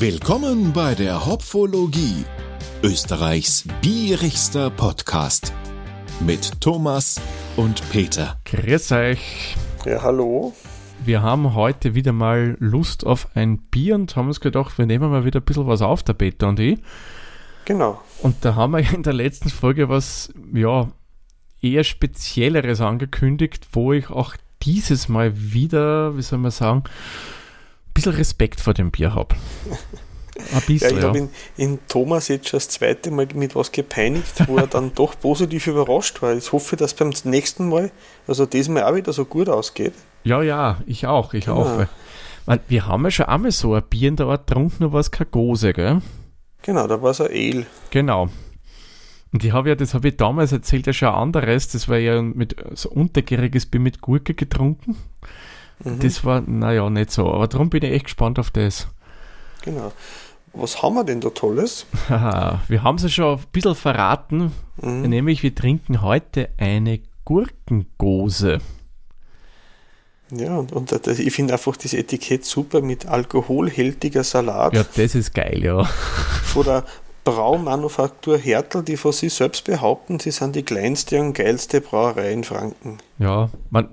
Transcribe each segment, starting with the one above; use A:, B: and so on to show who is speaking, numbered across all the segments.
A: Willkommen bei der Hopfologie, Österreichs bierigster Podcast mit Thomas und Peter.
B: Grüß euch.
C: Ja, hallo.
B: Wir haben heute wieder mal Lust auf ein Bier und haben uns gedacht, wir nehmen mal wieder ein bisschen was auf, der Peter und ich.
C: Genau.
B: Und da haben wir in der letzten Folge was, ja, eher Spezielleres angekündigt, wo ich auch dieses Mal wieder, wie soll man sagen, bisschen Respekt vor dem Bier habe.
C: Ein bisschen, ja, ich habe ja. in, in, Thomas jetzt schon das zweite Mal mit was gepeinigt, wo er dann doch positiv überrascht war. Ich hoffe, dass beim nächsten Mal, also diesmal auch wieder so gut ausgeht.
B: Ja, ja, ich auch, ich genau. auch. Weil, wir haben ja schon einmal so ein Bier in der Art getrunken, nur war es keine Gose, gell?
C: Genau, da war es ein Ale.
B: Genau. Und ich habe ja, das habe ich damals erzählt, ja schon anderes. Das war ja mit so untergäriges Bier mit Gurke getrunken. Mhm. Das war, naja, nicht so. Aber darum bin ich echt gespannt auf das.
C: Genau. Was haben wir denn da Tolles?
B: wir haben es ja schon ein bisschen verraten. Mhm. Nämlich, wir trinken heute eine Gurkengose.
C: Ja, und, und ich finde einfach das Etikett super mit alkoholhältiger Salat.
B: Ja, das ist geil, ja.
C: Von der Braumanufaktur Hertel, die von sich selbst behaupten, sie sind die kleinste und geilste Brauerei in Franken.
B: Ja, man,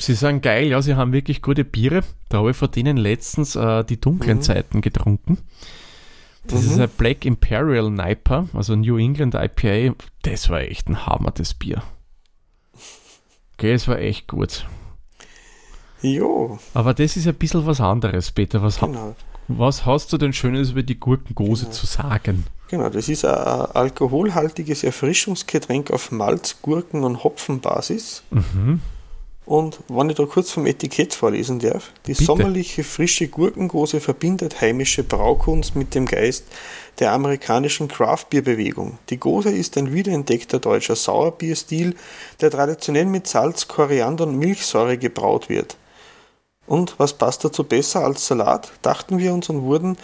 B: sie sagen geil, ja, sie haben wirklich gute Biere. Da habe ich von denen letztens äh, die dunklen mhm. Zeiten getrunken. Das mhm. ist ein Black Imperial Niper, also New England IPA. Das war echt ein Hammer, das Bier. Okay, es war echt gut.
C: Jo.
B: Aber das ist ein bisschen was anderes, Peter. Was, genau. was hast du denn Schönes über die Gurkengose genau. zu sagen?
C: Genau, das ist ein alkoholhaltiges Erfrischungsgetränk auf Malz, Gurken und Hopfenbasis. Mhm. Und wenn ich da kurz vom Etikett vorlesen darf, die Bitte. sommerliche frische Gurkengose verbindet heimische Braukunst mit dem Geist der amerikanischen Craftbeer-Bewegung. Die Gose ist ein wiederentdeckter deutscher Sauerbierstil, der traditionell mit Salz, Koriander und Milchsäure gebraut wird. Und was passt dazu besser als Salat, dachten wir uns und wurden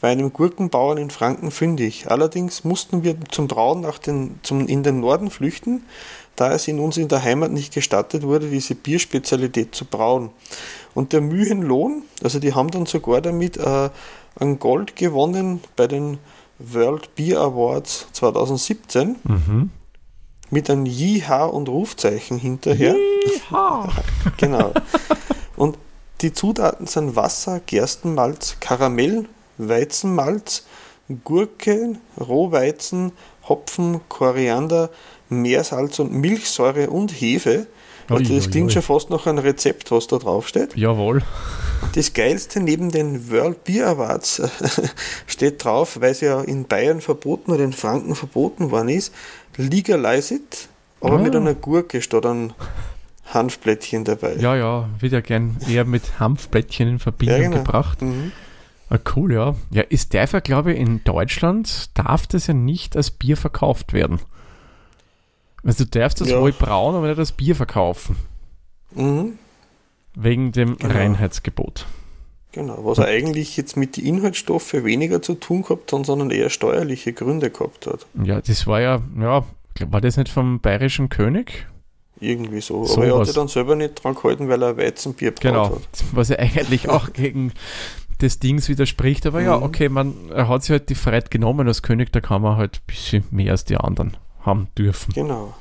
C: bei einem Gurkenbauern in Franken fündig. Allerdings mussten wir zum Brauen nach den, zum, in den Norden flüchten, da es in uns in der Heimat nicht gestattet wurde, diese Bierspezialität zu brauen. Und der Mühenlohn, also die haben dann sogar damit äh, ein Gold gewonnen bei den World Beer Awards 2017. Mhm. Mit einem Jiha und Rufzeichen hinterher. Genau. Und die Zutaten sind Wasser, Gerstenmalz, Karamell, Weizenmalz, Gurke, Rohweizen, Hopfen, Koriander, Meersalz und Milchsäure und Hefe. Also das klingt schon fast nach einem Rezept, was da draufsteht.
B: Jawohl.
C: Das Geilste neben den World Beer Awards steht drauf, weil es ja in Bayern verboten oder in Franken verboten worden ist, legalize it, aber ah. mit einer Gurke statt einem Hanfblättchen dabei.
B: Ja, ja, wird ja gern eher mit Hanfblättchen in Verbindung ja, genau. gebracht. Mhm. Ah, cool, ja. Ja, ist der glaube ich, in Deutschland darf das ja nicht als Bier verkauft werden. Also du darfst das ja. wohl brauen, aber nicht als Bier verkaufen. Mhm. Wegen dem genau. Reinheitsgebot.
C: Genau, was er eigentlich jetzt mit den Inhaltsstoffen weniger zu tun gehabt hat, sondern eher steuerliche Gründe gehabt hat.
B: Ja, das war ja, ja, war das nicht vom bayerischen König?
C: Irgendwie so. so Aber er hat sich dann selber nicht dran gehalten, weil er Weizenbier
B: braucht genau. hat. Was ja eigentlich auch gegen des Dings widerspricht. Aber mhm. ja, okay, man, er hat sich halt die Freiheit genommen als König, da kann man halt ein bisschen mehr als die anderen haben dürfen.
C: Genau.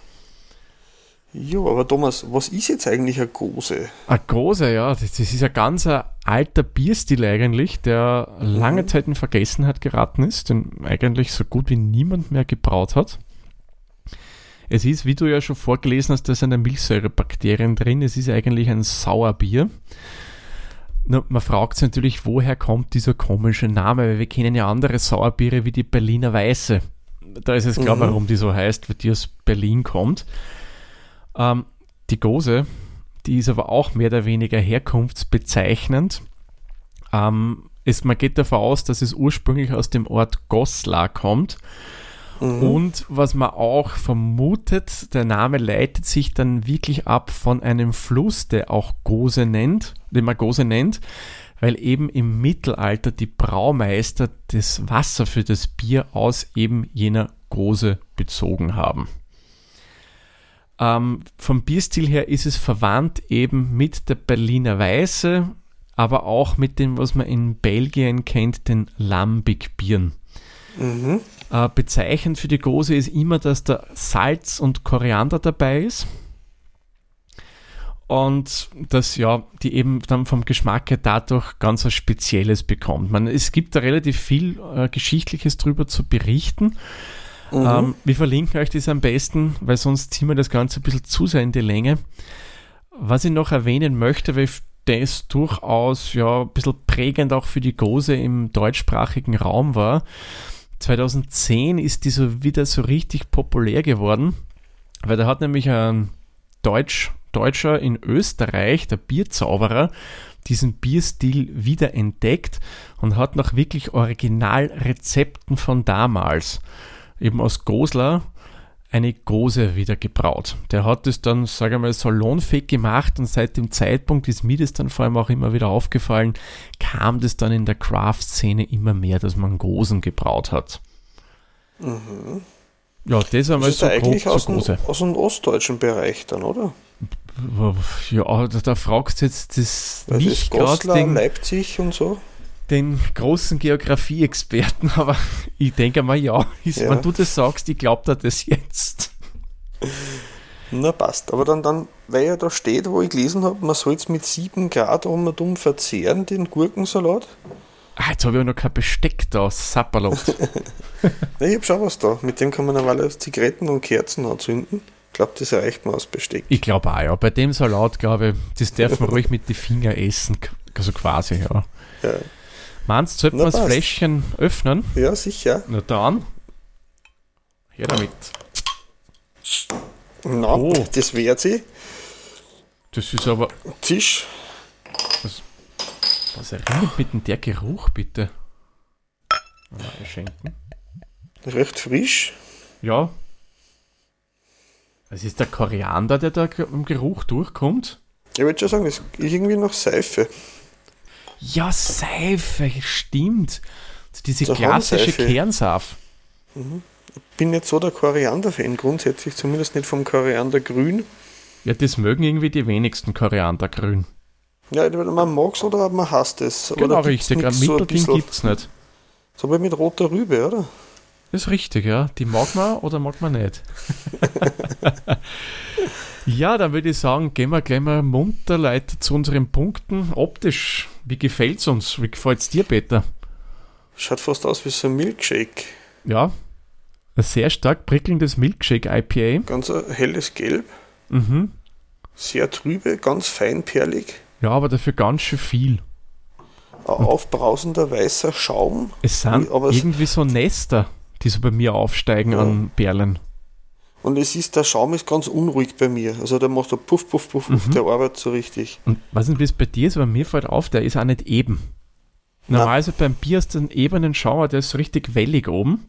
C: Jo, aber Thomas, was ist jetzt eigentlich eine Gose?
B: Eine Gose, ja, das, das ist ein ganz ein alter Bierstil eigentlich, der lange mhm. Zeit in Vergessenheit geraten ist, den eigentlich so gut wie niemand mehr gebraut hat. Es ist, wie du ja schon vorgelesen hast, da sind Milchsäurebakterien drin. Es ist eigentlich ein Sauerbier. Nur, man fragt sich natürlich, woher kommt dieser komische Name, weil wir kennen ja andere Sauerbiere wie die Berliner Weiße. Da ist es klar, mhm. warum die so heißt, weil die aus Berlin kommt. Ähm, die Gose, die ist aber auch mehr oder weniger herkunftsbezeichnend. Ähm, ist, man geht davon aus, dass es ursprünglich aus dem Ort Goslar kommt Mhm. Und was man auch vermutet, der Name leitet sich dann wirklich ab von einem Fluss, der auch Gose nennt, den man Gose nennt, weil eben im Mittelalter die Braumeister das Wasser für das Bier aus eben jener Gose bezogen haben. Ähm, vom Bierstil her ist es verwandt eben mit der Berliner Weiße, aber auch mit dem, was man in Belgien kennt, den Lambic-Bieren. Mhm. Äh, bezeichnend für die Gose ist immer, dass da Salz und Koriander dabei ist. Und dass ja, die eben dann vom Geschmack her dadurch ganz was Spezielles bekommt. Man, es gibt da relativ viel äh, Geschichtliches drüber zu berichten. Mhm. Ähm, wir verlinken euch das am besten, weil sonst ziehen wir das Ganze ein bisschen zu sehr in die Länge. Was ich noch erwähnen möchte, weil das durchaus ja ein bisschen prägend auch für die Gose im deutschsprachigen Raum war. 2010 ist die so wieder so richtig populär geworden, weil da hat nämlich ein Deutsch, Deutscher in Österreich, der Bierzauberer, diesen Bierstil wieder entdeckt und hat nach wirklich Originalrezepten von damals, eben aus Goslar, eine Gose wieder gebraut. Der hat es dann, sage ich mal, salonfähig gemacht und seit dem Zeitpunkt ist mir das dann vor allem auch immer wieder aufgefallen, kam das dann in der Craft-Szene immer mehr, dass man Gosen gebraut hat. Mhm. Ja, das
C: war mal so eigentlich aus, dem, aus dem ostdeutschen Bereich dann, oder?
B: Ja, da, da fragst du jetzt das,
C: das nicht gerade Leipzig und so
B: den großen Geografie-Experten, aber ich denke mal, ja, ist, ja. wenn du das sagst, ich glaube dir das jetzt.
C: Na passt, aber dann, dann, weil ja da steht, wo ich gelesen habe, man soll es mit 7 Grad um und um verzehren, den Gurkensalat.
B: Ah, jetzt habe ich noch kein Besteck da, Sapperlot.
C: ich habe schon was da. Mit dem kann man normalerweise Zigaretten und Kerzen anzünden. Ich glaube, das reicht mir als Besteck.
B: Ich glaube auch, ja. Bei dem Salat, glaube ich, das darf man ruhig mit den Fingern essen. Also quasi, ja. ja. Meinst du, sollten wir das Fläschchen öffnen?
C: Ja, sicher.
B: Na dann. Her damit.
C: Na, oh. das wehrt sie.
B: Das ist aber.
C: Tisch.
B: Was, was erinnert mit denn der Geruch, bitte? Mal schenken.
C: Recht frisch.
B: Ja. Es ist der Koriander, der da im Geruch durchkommt.
C: Ich würde schon sagen, das ist irgendwie noch Seife.
B: Ja, Seife, stimmt. Diese so klassische Kernsaft.
C: Mhm. Ich bin nicht so der Koriander-Fan grundsätzlich, zumindest nicht vom Koriandergrün.
B: Ja, das mögen irgendwie die wenigsten Koriandergrün.
C: Ja, entweder man mag es oder man hasst es.
B: Genau, richtig. Ein Mittelding so gibt es nicht.
C: So wie mit roter Rübe, oder?
B: Das ist richtig, ja. Die mag man oder mag man nicht. ja, dann würde ich sagen, gehen wir gleich mal munter weiter zu unseren Punkten. Optisch, wie gefällt es uns? Wie gefällt es dir, Peter?
C: Schaut fast aus wie so ein Milkshake.
B: Ja, ein sehr stark prickelndes Milkshake-IPA.
C: Ganz ein helles Gelb. Mhm. Sehr trübe, ganz feinperlig.
B: Ja, aber dafür ganz schön viel.
C: Ein aufbrausender weißer Schaum.
B: Es sind aber irgendwie so Nester die so bei mir aufsteigen ja. an Perlen.
C: Und es ist, der Schaum ist ganz unruhig bei mir. Also der macht so puff, puff, puff, puff, mhm. der arbeitet so richtig.
B: Und weiß nicht, wie es bei dir ist, aber mir fällt auf, der ist auch nicht eben. Normalerweise beim Bier du einen ebenen Schauer, der ist so richtig wellig oben.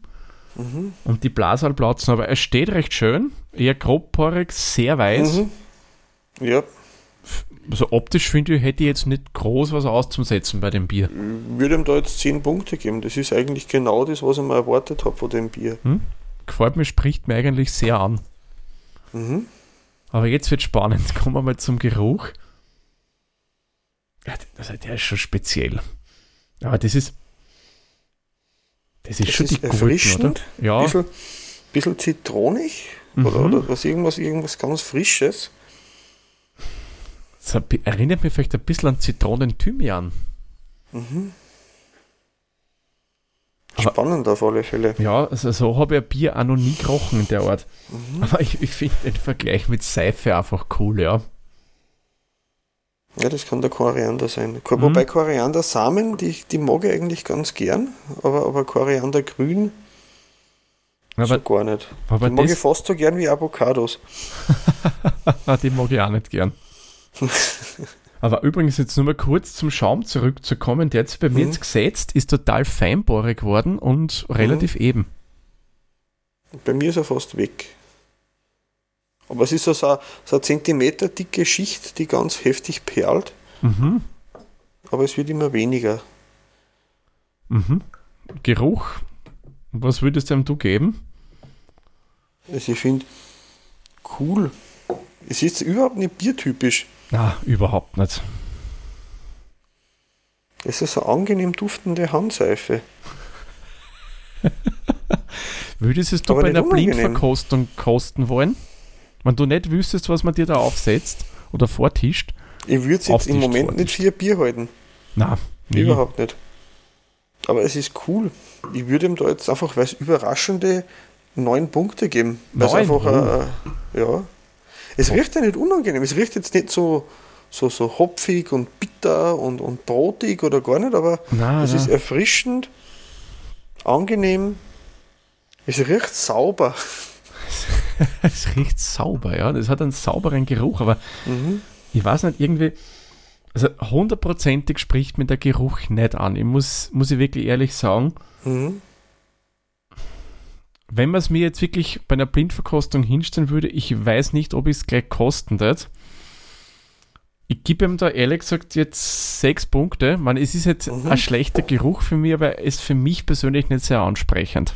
B: Mhm. Und die Blasal platzen, aber er steht recht schön, eher grobporig, sehr weiß. Mhm.
C: Ja.
B: Also optisch finde ich, hätte ich jetzt nicht groß was auszusetzen bei dem Bier.
C: Ich würde ihm da jetzt 10 Punkte geben. Das ist eigentlich genau das, was ich mir erwartet habe von dem Bier. Hm?
B: Gefällt mir, spricht mir eigentlich sehr an. Mhm. Aber jetzt wird spannend. Kommen wir mal zum Geruch. Ja, also der ist schon speziell. Aber das ist. Das ist das schon ist die
C: Gurken, oder? Ja. Bisschen, bisschen zitronig mhm. oder, oder was irgendwas, irgendwas ganz Frisches.
B: Das erinnert mich vielleicht ein bisschen an Zitronen-Thymian. Mhm.
C: Spannend auf alle Fälle.
B: Ja, also so habe ich ein Bier auch noch nie gerochen in der Art. Mhm. Aber ich, ich finde den Vergleich mit Seife einfach cool, ja.
C: Ja, das kann der Koriander sein. Mhm. Wobei Koriandersamen, die, die mag ich eigentlich ganz gern, aber, aber Koriandergrün aber, so gar nicht. die mag ich fast so gern wie Avocados.
B: die mag ich auch nicht gern. Aber übrigens jetzt nur mal kurz zum Schaum zurückzukommen. Der jetzt bei mhm. mir jetzt gesetzt, ist total feinbohrig geworden und relativ mhm. eben.
C: Bei mir ist er fast weg. Aber es ist so, so eine Zentimeter dicke Schicht, die ganz heftig perlt. Mhm. Aber es wird immer weniger.
B: Mhm. Geruch. Was würdest du ihm du geben?
C: Also ich finde cool. Es ist überhaupt nicht biertypisch.
B: Na, überhaupt nicht.
C: Es ist eine angenehm duftende Handseife.
B: Würdest es du
C: Aber
B: bei einer
C: unangenehm.
B: Blindverkostung kosten wollen? Wenn du nicht wüsstest, was man dir da aufsetzt oder vortischt?
C: Ich würde jetzt
B: Auf
C: im Moment
B: Sport.
C: nicht vier Bier halten.
B: Na.
C: Überhaupt nicht. Aber es ist cool. Ich würde ihm da jetzt einfach, weil es überraschende neun Punkte geben. Weil es
B: Neun?
C: einfach, äh, ja. Es riecht ja nicht unangenehm. Es riecht jetzt nicht so, so, so hopfig und bitter und, und brotig oder gar nicht, aber
B: Na,
C: es
B: na.
C: ist erfrischend, angenehm. Es riecht sauber.
B: es riecht sauber, ja. Das hat einen sauberen Geruch, aber
C: Mhm.
B: ich weiß nicht, irgendwie, also hundertprozentig spricht mir der Geruch nicht an. Ich muss, muss ich wirklich ehrlich sagen,
C: Mhm.
B: Wenn man es mir jetzt wirklich bei einer Blindverkostung hinstellen würde, ich weiß nicht, ob ich es gleich kosten wird. Ich gebe ihm da ehrlich gesagt jetzt sechs Punkte. Man, es ist jetzt
C: Mhm.
B: ein schlechter Geruch für mich, aber er ist für mich persönlich nicht sehr ansprechend.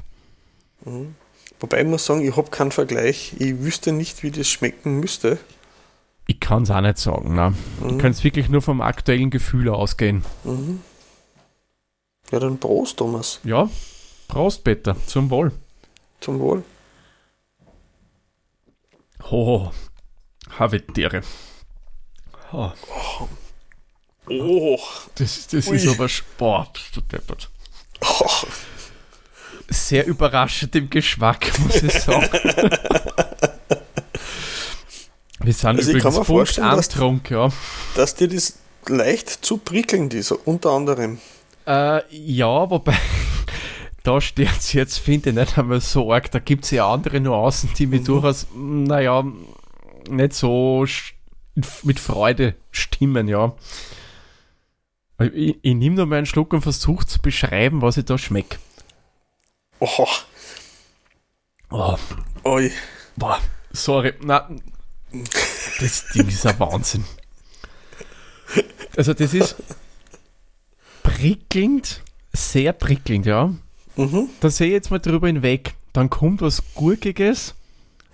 C: Wobei ich muss sagen, ich habe keinen Vergleich. Ich wüsste nicht, wie das schmecken müsste.
B: Ich kann es auch nicht sagen. Ne? Ich kann es wirklich nur vom aktuellen Gefühl ausgehen.
C: Mhm. Ja, dann Prost, Thomas.
B: Ja, Prost, Peter. Zum Wohl.
C: Zum Wohl.
B: Oh, Havetiere. Oh,
C: Oh,
B: das das
C: Ui.
B: ist aber Sport. du deppert.
C: oh.
B: Sehr überraschend im Geschmack, muss ich sagen. Wir sind
C: Also ich
B: übrigens
C: mir
B: Punkt Antrunk, ja.
C: dass dir das leicht zu prickelnd ist, unter anderem.
B: Äh, ja, wobei, da steht es jetzt, finde ich, nicht einmal so arg. Da gibt es ja andere Nuancen, die mich durchaus, naja, nicht so mit Freude stimmen, ja. Ich, ich nehme nur mal einen Schluck und versuche zu beschreiben, was ich da schmecke.
C: Oh,
B: Oh,
C: oi.
B: boah, sorry, na, das Ding ist ein Wahnsinn. Also, das ist prickelnd, sehr prickelnd, ja.
C: Mhm.
B: Da sehe ich jetzt mal drüber hinweg. Dann kommt was Gurkiges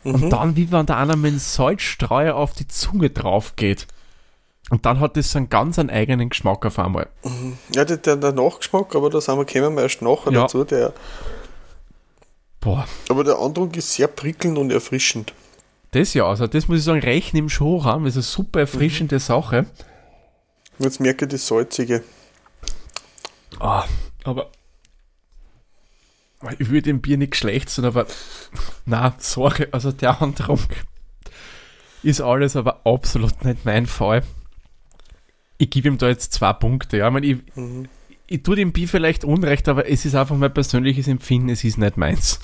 C: Mhm.
B: und dann, wie wenn da einer mit einem Salzstreuer auf die Zunge drauf geht. Und dann hat das so einen ganz einen eigenen Geschmack auf einmal.
C: Ja, der, der, Nachgeschmack, aber da sind wir, kommen wir erst nachher
B: Ja.
C: dazu. Der,
B: Boah,
C: aber der Eindruck ist sehr prickelnd und erfrischend.
B: das ja, also das muss ich sagen, rechnen im Showraum ist eine super erfrischende Sache.
C: Und Jetzt merke ich das Salzige.
B: Ah, aber ich würde dem Bier nicht schlecht sein, aber na, sorry, also der Antrunk ist alles aber absolut nicht mein Fall. Ich gebe ihm da jetzt zwei Punkte. Ja, ich, meine, ich,
C: Mhm.
B: ich tue dem Bier vielleicht Unrecht, aber es ist einfach mein persönliches Empfinden, es ist nicht meins.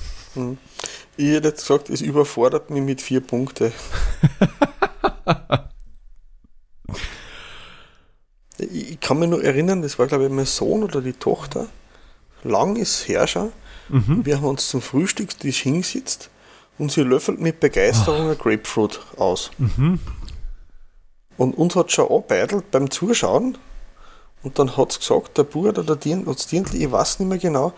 C: Ich hätte jetzt gesagt, es überfordert mich mit vier Punkte. ich, kann mich nur erinnern, das war glaube ich mein Sohn oder die Tochter. Lang ist her schon.
B: Mhm.
C: Wir haben uns zum Frühstückstisch hingesetzt und sie löffelt mit Begeisterung ein Grapefruit aus.
B: Mhm.
C: Und uns hat schon anbeidelt beim Zuschauen. Und dann hat es gesagt, der Bruder oder der hat's Dirndl, ich weiß nicht mehr genau,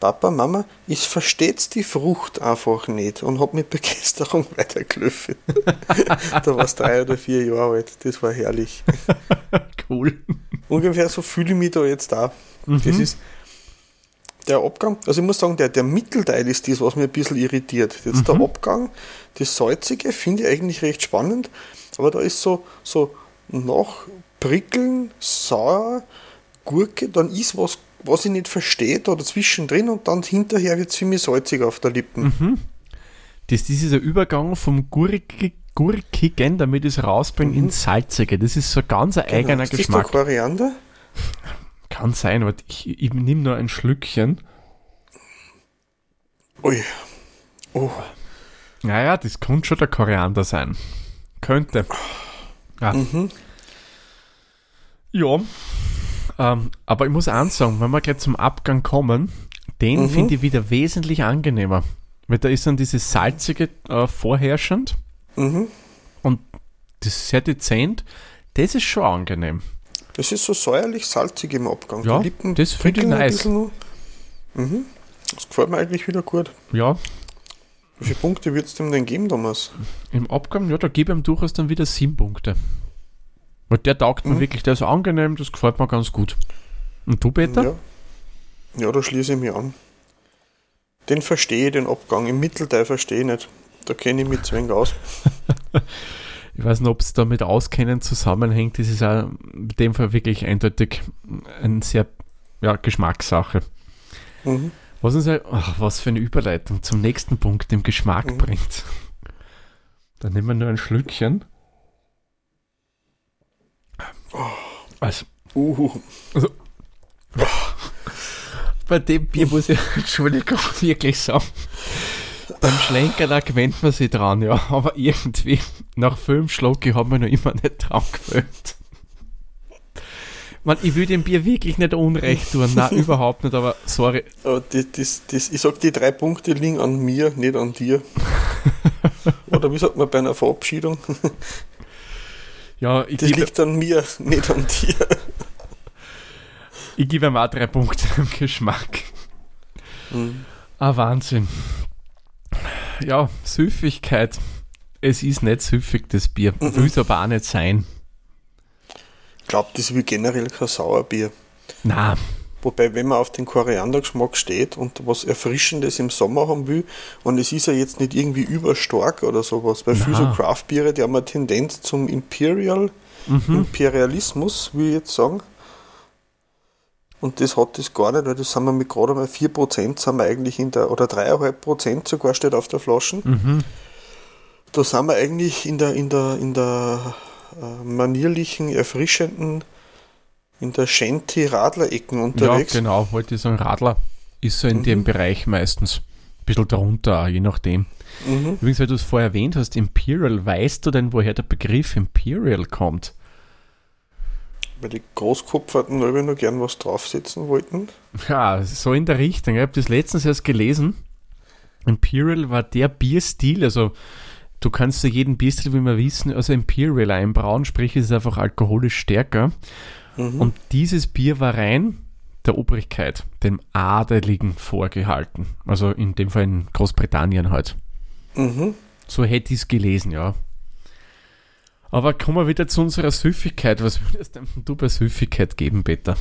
C: Papa, Mama, ich versteht's die Frucht einfach nicht und hab mit Begeisterung weitergelöffelt. da war es drei oder vier Jahre alt. Das war herrlich.
B: Cool.
C: Ungefähr so fühle ich mich da jetzt da. Das ist der Abgang, also ich muss sagen, der, der Mittelteil ist das, was mich ein bisschen irritiert. Jetzt der Abgang, das Salzige finde ich eigentlich recht spannend, aber da ist so, so nach Prickeln, Sauer, Gurke, dann ist was, was ich nicht verstehe, da dazwischen und dann hinterher wird es für mich salzig auf der Lippen.
B: Das, das ist ein Übergang vom Gurki, Gurkigen, damit ich es rausbringe, ins Salzige. Das ist so ganz ein eigener
C: Genau. ist das
B: Geschmack.
C: der Koriander?
B: Kann sein, aber ich, ich nehme nur ein Schlückchen.
C: Ui. Oh,
B: Naja, das könnte schon der Koriander sein. Könnte. Ja. Ja. Ähm, aber ich muss eins sagen, wenn wir gleich zum Abgang kommen, den finde ich wieder wesentlich angenehmer. Weil da ist dann dieses salzige äh, vorherrschend
C: mhm.
B: und das ist sehr dezent. Das ist schon angenehm.
C: Das ist so säuerlich-salzig im Abgang.
B: Ja,
C: Die Lippen
B: das finde ich nice.
C: Mhm. Das gefällt mir eigentlich wieder gut.
B: Ja,
C: Wie viele Punkte wird es dem denn geben, Thomas?
B: im Abgang, ja, da gebe ich ihm durchaus dann wieder sieben Punkte. Weil der taugt mir wirklich, der ist angenehm, das gefällt mir ganz gut. Und du, Peter?
C: Ja. ja, da schließe ich mich an. Den verstehe ich, den Abgang. Im Mittelteil verstehe ich nicht. Da kenne ich mich zu wenig aus.
B: ich weiß nicht, ob es damit Auskennen zusammenhängt. Das ist auch in dem Fall wirklich eindeutig eine sehr ja, Geschmackssache. Mhm. Was uns halt, ach, was für eine Überleitung zum nächsten Punkt, dem Geschmack mhm. bringt. Dann nehmen wir nur ein Schlückchen. Also, uh. also bei dem Bier muss ich, Entschuldigung, wirklich sagen, beim Schlenker, da gewöhnt man sich dran, ja, aber irgendwie, nach fünf Schlucken haben wir noch immer nicht dran gewöhnt. Man, ich will dem Bier wirklich nicht unrecht tun, nein, überhaupt nicht, aber sorry.
C: Aber das, das, das, ich sag, die drei Punkte liegen an mir, nicht an dir. Oder wie sagt man bei einer Verabschiedung?
B: Ja,
C: ich das liegt an mir, nicht an dir.
B: Ich gebe ihm auch drei Punkte im Geschmack. Mhm. Ah, Wahnsinn. Ja, Süffigkeit. Es ist nicht süffig, das Bier. Mhm. Will es aber auch nicht sein.
C: Ich glaube, das will generell kein Sauerbier.
B: Na.
C: Wobei, wenn man auf den Koriandergeschmack steht und was Erfrischendes im Sommer haben will, und es ist ja jetzt nicht irgendwie überstark oder sowas, weil viele so Craft-Biere, die haben eine Tendenz zum Imperial, mhm. Imperialismus, will ich jetzt sagen. Und das hat das gar nicht, weil das sind wir mit gerade mal 4% sind wir eigentlich in der, oder 3,5% sogar steht auf der Flasche. Mhm. Da sind wir eigentlich in der, in der, in der äh, manierlichen, erfrischenden in der Shanty-Radler-Ecken unterwegs.
B: Ja, genau, wollte ich sagen, Radler ist so in mhm. dem Bereich meistens. Ein bisschen darunter, je nachdem. Mhm. Übrigens, weil du es vorher erwähnt hast, Imperial, weißt du denn, woher der Begriff Imperial kommt?
C: Weil die Großkopferten Leute noch gern was draufsetzen wollten.
B: Ja, so in der Richtung. Ich habe das letztens erst gelesen. Imperial war der Bierstil, also du kannst zu jedem Bierstil, wie wir wissen, also Imperial einbrauen, sprich es ist einfach alkoholisch stärker. Mhm. Und dieses Bier war rein der Obrigkeit, dem Adeligen vorgehalten. Also in dem Fall in Großbritannien halt. Mhm. So hätte ich es gelesen, ja. Aber kommen wir wieder zu unserer Süffigkeit. Was würdest du bei Süffigkeit geben, Peter?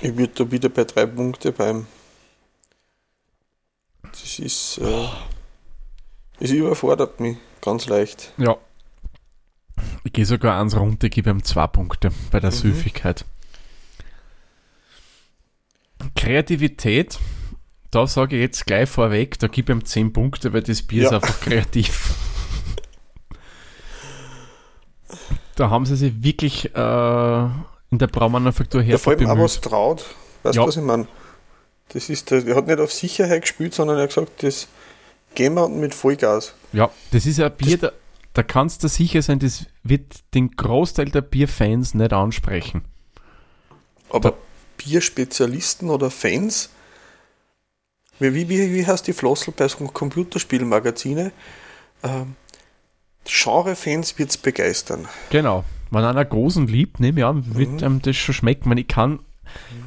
C: Ich würde da wieder bei drei Punkte beim. Das ist. Äh, es überfordert mich ganz leicht.
B: Ja, ich gehe sogar eins runter, gebe ihm zwei Punkte bei der mhm. Süffigkeit. Kreativität, da sage ich jetzt gleich vorweg, da gebe ich ihm 10 Punkte, weil das Bier ja. ist einfach kreativ. da haben sie sich wirklich äh, in der Braumanufaktur her.
C: Ja, vor allem auch was traut. Weißt du, ja. was ich meine? Das ist der, er hat nicht auf Sicherheit gespielt, sondern er hat gesagt, das gehen wir mit Vollgas.
B: Ja, das ist ein Bier, das, da kannst du sicher sein, das wird den Großteil der Bierfans nicht ansprechen.
C: Aber da, Bierspezialisten oder Fans, wie, wie, wie heißt die Flossel bei so Computerspielmagazine? Ähm, Genre-Fans wird es begeistern.
B: Genau. Wenn einer großen liebt, nehme ich an, wird mhm. einem das schon schmecken. Ich kann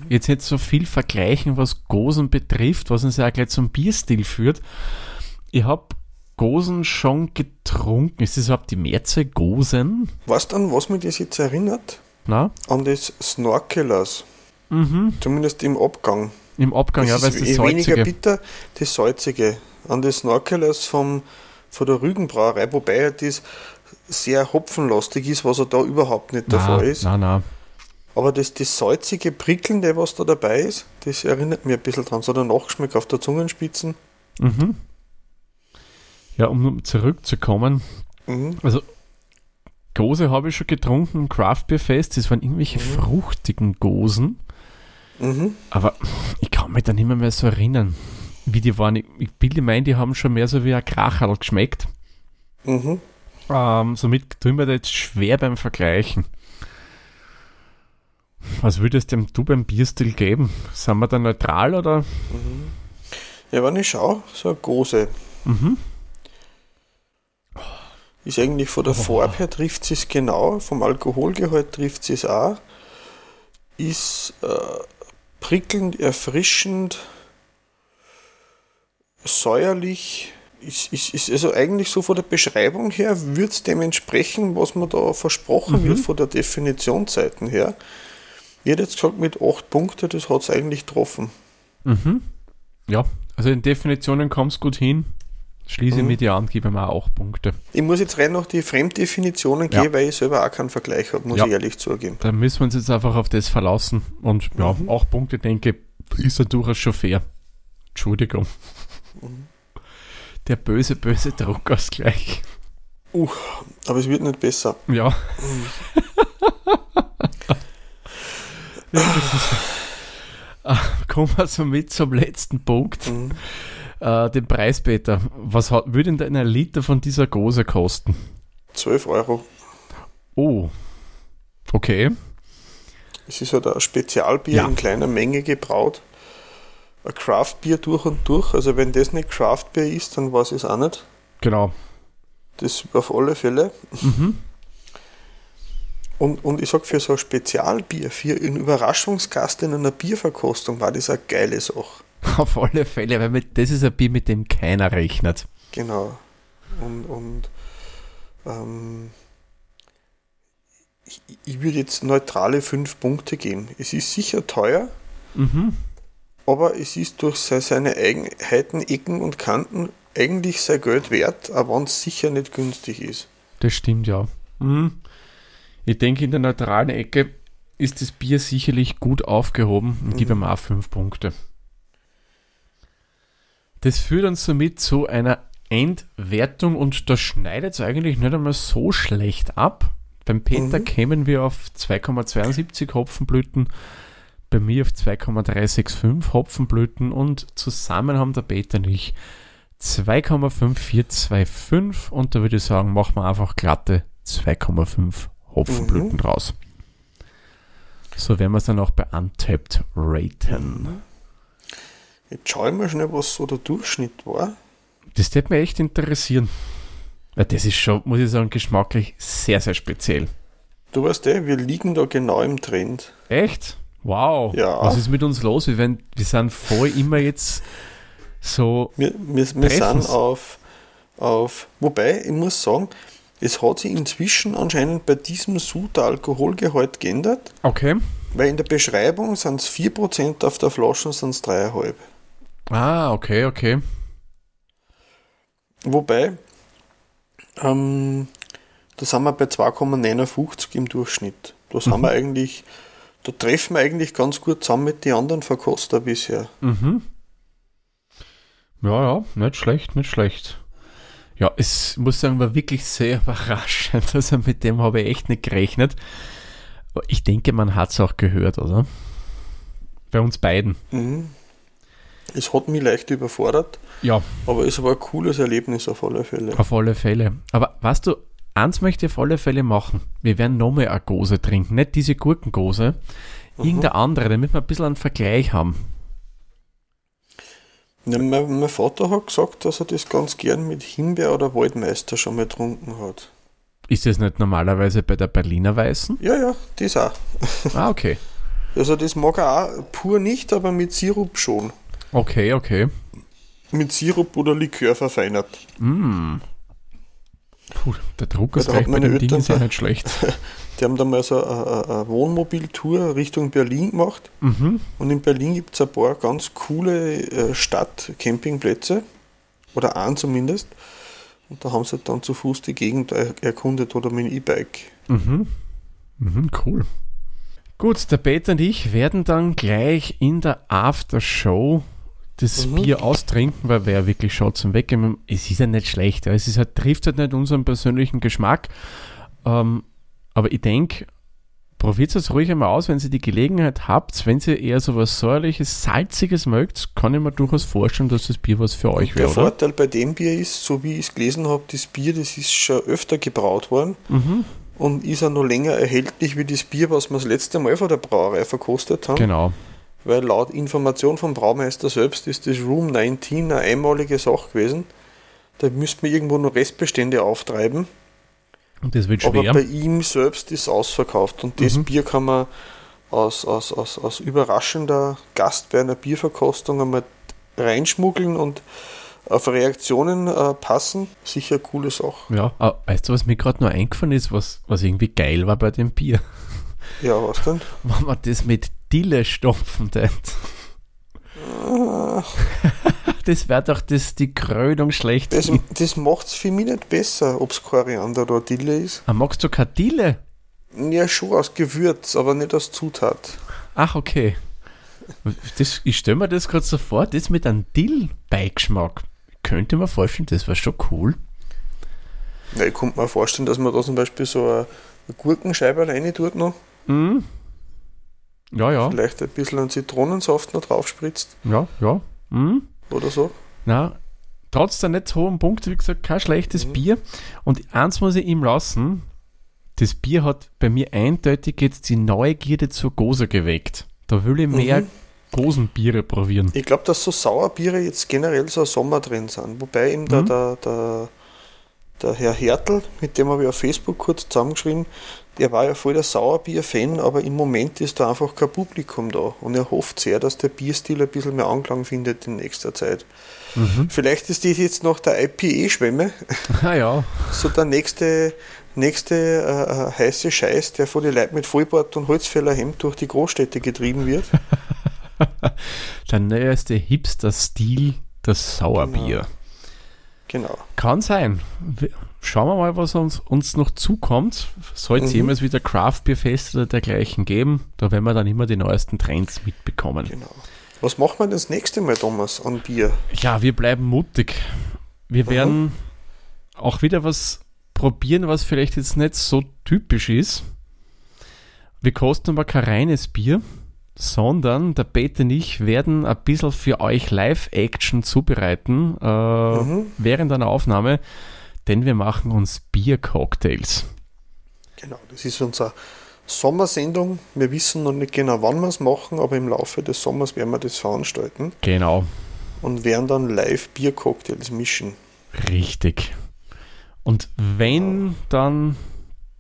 B: jetzt nicht so viel vergleichen, was Gosen betrifft, was uns ja auch gleich zum Bierstil führt. Ich habe Gosen schon getrunken. Ist das überhaupt die Mehrzahl Gosen?
C: Was dann, was mich das jetzt erinnert?
B: Na?
C: An das Snorkelers. Mhm. Zumindest im Abgang.
B: Im Abgang,
C: das
B: ja, weil es
C: das Salzige. weniger bitter, das Salzige. An das Snorkelers vom, von der Rügenbrauerei, wobei das sehr hopfenlastig ist, was er da überhaupt nicht der Fall ist.
B: Nein, nein.
C: Aber das, das salzige, prickelnde, was da dabei ist, das erinnert mich ein bisschen dran. So der Nachgeschmack auf der Zungenspitzen.
B: Mhm. Ja, um zurückzukommen. Mhm. Also, Gose habe ich schon getrunken Craft Beer Fest. Das waren irgendwelche mhm. fruchtigen Gosen. Mhm. Aber ich kann mich da nicht mehr, mehr so erinnern, wie die waren. Ich, ich bilde mein, die haben schon mehr so wie ein Kracherl geschmeckt. Mhm. Ähm, somit tun wir da jetzt schwer beim Vergleichen. Was würdest dem du beim Bierstil geben? Sind wir da neutral oder? Mhm.
C: Ja, wenn ich schaue, so eine Gose. Mhm. Ist eigentlich von der oh. Farbe her trifft es genau, vom Alkoholgehalt trifft es auch. Ist äh, prickelnd, erfrischend, säuerlich, ist, ist, ist also eigentlich so von der Beschreibung her, wird es dem entsprechen, was man da versprochen
B: Mhm.
C: wird, von der Definitionsseiten her. Ich hätte jetzt gesagt, mit 8 Punkten, das hat es eigentlich getroffen.
B: Mhm. Ja, also in Definitionen kommst gut hin. Schließe
C: Mhm.
B: mit dir an, gebe mir auch Punkte.
C: Ich muss jetzt rein nach die Fremddefinitionen
B: Ja.
C: gehen, weil ich selber auch keinen Vergleich habe, muss
B: Ja.
C: ich ehrlich zugeben.
B: Da müssen wir uns jetzt einfach auf das verlassen. Und ja,
C: Mhm.
B: auch Punkte, denke ist ja durchaus schon fair. Entschuldigung. Der böse, böse Druckausgleich.
C: Uh, aber es wird nicht besser.
B: Ja. ja ist, Ah, kommen wir somit zum letzten Punkt.
C: Mhm.
B: Äh, den Preis, Peter. Was hat, würde denn ein Liter von dieser Gose kosten?
C: 12 Euro.
B: Oh. Okay.
C: Es ist halt ein Spezialbier
B: Ja.
C: in kleiner Menge gebraut. Ein Craftbier durch und durch. Also wenn das nicht Craftbier ist, dann weiß ich es auch nicht.
B: Genau.
C: Das auf alle Fälle.
B: Mhm.
C: Und, und ich sag für so ein Spezialbier, für einen Überraschungsgast in einer Bierverkostung war das eine geile Sache.
B: Auf alle Fälle, weil mit, das ist ein Bier, mit dem keiner rechnet.
C: Genau. Und, und ähm, ich, ich würde jetzt neutrale 5 Punkte geben. Es ist sicher teuer,
B: Mhm.
C: Aber es ist durch se- seine Eigenheiten, Ecken und Kanten eigentlich sein Geld wert, aber wenn es sicher nicht günstig ist.
B: Das stimmt, ja. Mhm. Ich denke, in der neutralen Ecke ist das Bier sicherlich gut aufgehoben und gebe ihm auch fünf Punkte. Das führt uns somit zu einer Endwertung und da schneidet es eigentlich nicht einmal so schlecht ab. Beim Peter
C: Mhm.
B: kämen wir auf 2,72 Hopfenblüten, bei mir auf 2,365 Hopfenblüten und zusammen haben der Peter und ich 2,5425 und da würde ich sagen, machen wir einfach glatte 2,5 Hopfenblüten raus. So werden wir es dann auch bei Untapped raten.
C: Jetzt schaue ich mal schnell, was so der Durchschnitt war.
B: Das würde mich echt interessieren. Weil das ist schon, muss ich sagen, geschmacklich sehr, sehr speziell.
C: Du weißt eh, wir liegen da genau im Trend.
B: Echt? Wow.
C: Ja.
B: Was ist mit uns los? Wir, werden, wir sind voll immer jetzt so.
C: Wir, wir, wir sind auf, auf, wobei, ich muss sagen, es hat sich inzwischen anscheinend bei diesem Sud der Alkoholgehalt geändert,
B: Okay.
C: weil in der Beschreibung sind es 4%, auf der Flasche sind es 3,5%.
B: Ah, okay, okay.
C: Wobei, ähm, da sind wir bei 2,59 im Durchschnitt. Da sind wir eigentlich, da treffen wir eigentlich ganz gut zusammen mit den anderen Verkoster bisher.
B: Mhm. Ja, ja, nicht schlecht, nicht schlecht. Ja, es muss sagen, war wirklich sehr überraschend. Also mit dem habe ich echt nicht gerechnet. Ich denke, man hat es auch gehört, oder? Bei uns beiden.
C: Mhm. Es hat mich leicht überfordert,
B: Ja,
C: aber es war ein cooles Erlebnis auf alle Fälle.
B: auf alle Fälle. Aber weißt du, eins möchte ich auf alle Fälle machen. Wir werden nochmal eine Gose trinken. Nicht diese Gurkengose, irgendeine andere, damit wir ein bisschen einen Vergleich haben.
C: Ja, mein, mein Vater hat gesagt, dass er das ganz gern mit Himbeer oder Waldmeister schon mal getrunken hat.
B: Ist das nicht normalerweise bei der Berliner Weißen?
C: Ja, ja, das auch.
B: Ah, okay.
C: Also das mag er auch pur nicht, aber mit Sirup schon.
B: Okay, okay.
C: Mit Sirup oder Likör verfeinert.
B: Mm. Puh, der Druck
C: Ja,
B: ist
C: da
B: gleich
C: hat
B: bei
C: meine
B: dem Ding
C: Eltern
B: ist ja nicht schlecht.
C: Die haben da mal so eine, eine, Wohnmobiltour Richtung Berlin gemacht.
B: Mhm.
C: Und in Berlin gibt es ein paar ganz coole äh, Stadt-Campingplätze. Oder einen zumindest. Und da haben sie dann zu Fuß die Gegend er erkundet oder mit dem E-Bike.
B: Mhm. Mhm, cool. Gut, der Peter und ich werden dann gleich in der Aftershow das
C: Mhm.
B: Bier austrinken, weil wir ja wirklich schon zum Weggehen. Es ist ja nicht schlecht, ja. es ist halt, trifft halt nicht unseren persönlichen Geschmack. Ähm, aber ich denke, probiert es ruhig einmal aus, wenn ihr die Gelegenheit habt. Wenn ihr eher so was säuerliches, salziges mögt, kann ich mir durchaus vorstellen, dass das Bier was für euch
C: Der
B: wäre, oder?
C: Vorteil bei dem Bier ist, so wie ich es gelesen habe, das Bier, das ist schon öfter gebraut worden
B: Mhm.
C: und ist auch noch länger erhältlich wie das Bier, was wir das letzte Mal von der Brauerei verkostet haben.
B: Genau.
C: Weil laut Information vom Braumeister selbst ist das Room 19 eine einmalige Sache gewesen. Da müsste man irgendwo noch Restbestände auftreiben.
B: Und das wird
C: Aber
B: schwer.
C: bei ihm selbst ist es ausverkauft. Und das
B: Mhm.
C: Bier kann man aus, aus, aus, aus überraschender Gast bei einer Bierverkostung einmal reinschmuggeln und auf Reaktionen äh, passen. Sicher eine coole Sache.
B: Ja, aber weißt du, was mir gerade noch eingefallen ist, was, was irgendwie geil war bei dem Bier?
C: Ja, was denn?
B: Wenn man das mit Dille stopfen tät. das wäre doch das, die Krönung schlecht.
C: Das, das macht es für mich nicht besser, ob es Koriander oder Dille ist.
B: Ah, magst du keine Dille?
C: Ja, schon aus Gewürz, aber nicht aus Zutat.
B: Ach, okay. Das, ich stelle mir das gerade so vor, das mit einem Dill-Beigeschmack. Könnte man vorstellen, das wäre schon cool.
C: Ja, ich könnte mir vorstellen, dass man da zum Beispiel so eine, eine Gurkenscheibe rein tut noch.
B: Mhm. Ja, ja.
C: Vielleicht ein bisschen Zitronensaft noch drauf spritzt.
B: Ja, ja. Mhm.
C: Oder so.
B: Na, trotz der nicht so hohen Punkte, wie gesagt, kein schlechtes mhm. Bier. Und eins muss ich ihm lassen, das Bier hat bei mir eindeutig jetzt die Neugierde zur Gosa geweckt. Da will ich mehr mhm. Gosenbiere probieren.
C: Ich glaube, dass so Sauerbiere jetzt generell so Sommer drin sind. Wobei eben mhm. der, der, der, der Herr Hertel, mit dem habe ich auf Facebook kurz zusammengeschrieben, der war ja voll der Sauerbier-Fan, aber im Moment ist da einfach kein Publikum da. Und er hofft sehr, dass der Bierstil ein bisschen mehr Anklang findet in nächster Zeit. Mhm. Vielleicht ist das jetzt noch der IPA-Schwemme.
B: Ah ja.
C: So der nächste, nächste äh, äh, heiße Scheiß, der von den Leuten mit Vollbart und Holzfällerhemd durch die Großstädte getrieben wird.
B: der neueste Hipster-Stil, das Sauerbier.
C: Genau. Genau.
B: Kann sein. Schauen wir mal, was uns, uns noch zukommt. Sollte es mhm. jemals wieder Craft Beer Fest oder dergleichen geben, da werden wir dann immer die neuesten Trends mitbekommen.
C: Genau. Was machen wir das nächste Mal, Thomas, an Bier?
B: Ja, wir bleiben mutig. Wir mhm. werden auch wieder was probieren, was vielleicht jetzt nicht so typisch ist. Wir kosten aber kein reines Bier, sondern der Peter und ich werden ein bisschen für euch Live-Action zubereiten äh, mhm. während einer Aufnahme, denn wir machen uns Bier-Cocktails.
C: Genau, das ist unsere Sommersendung. Wir wissen noch nicht genau, wann wir es machen, aber im Laufe des Sommers werden wir das veranstalten.
B: Genau.
C: Und werden dann live Bier-Cocktails mischen.
B: Richtig. Und wenn dann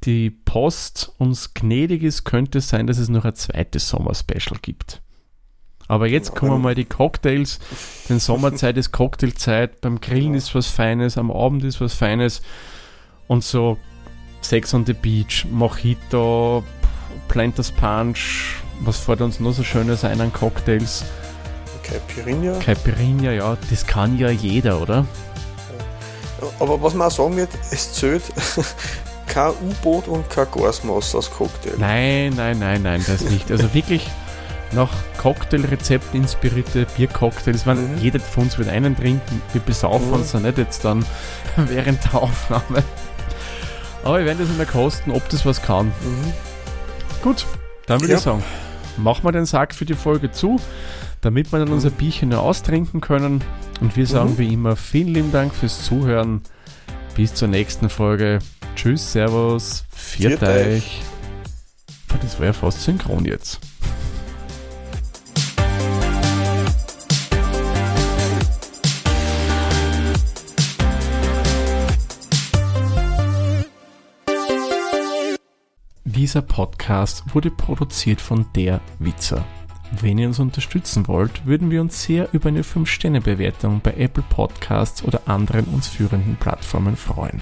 B: die Post uns gnädig ist, könnte es sein, dass es noch ein zweites Sommer-Special gibt. Aber jetzt kommen mal die Cocktails. Denn Sommerzeit ist Cocktailzeit. Beim Grillen ist was Feines, am Abend ist was Feines. Und so Sex on the Beach, Mojito, Planters Punch, was fällt uns noch so Schönes ein an Cocktails?
C: Caipirinha.
B: Caipirinha, ja, das kann ja jeder, oder?
C: Aber was man auch sagen wird, es zählt kein U-Boot und kein Gasmaß als Cocktail.
B: Nein, nein, nein, nein, das nicht. Also wirklich nach Cocktailrezepten inspirierte Biercocktails. Mhm. Jeder von uns wird einen trinken. Wir besaufen mhm. uns ja nicht jetzt dann während der Aufnahme. Aber wir werden das immer kosten, ob das was kann. Mhm. Gut, dann würde ja. ich sagen, machen wir den Sack für die Folge zu, damit wir dann unser mhm. Bierchen nur austrinken können. Und wir sagen mhm. wie immer vielen lieben Dank fürs Zuhören. Bis zur nächsten Folge. Tschüss, Servus, viert, euch. Das war ja fast synchron jetzt. Dieser Podcast wurde produziert von Der Witzer. Wenn ihr uns unterstützen wollt, würden wir uns sehr über eine 5-Sterne-Bewertung bei Apple Podcasts oder anderen uns führenden Plattformen freuen.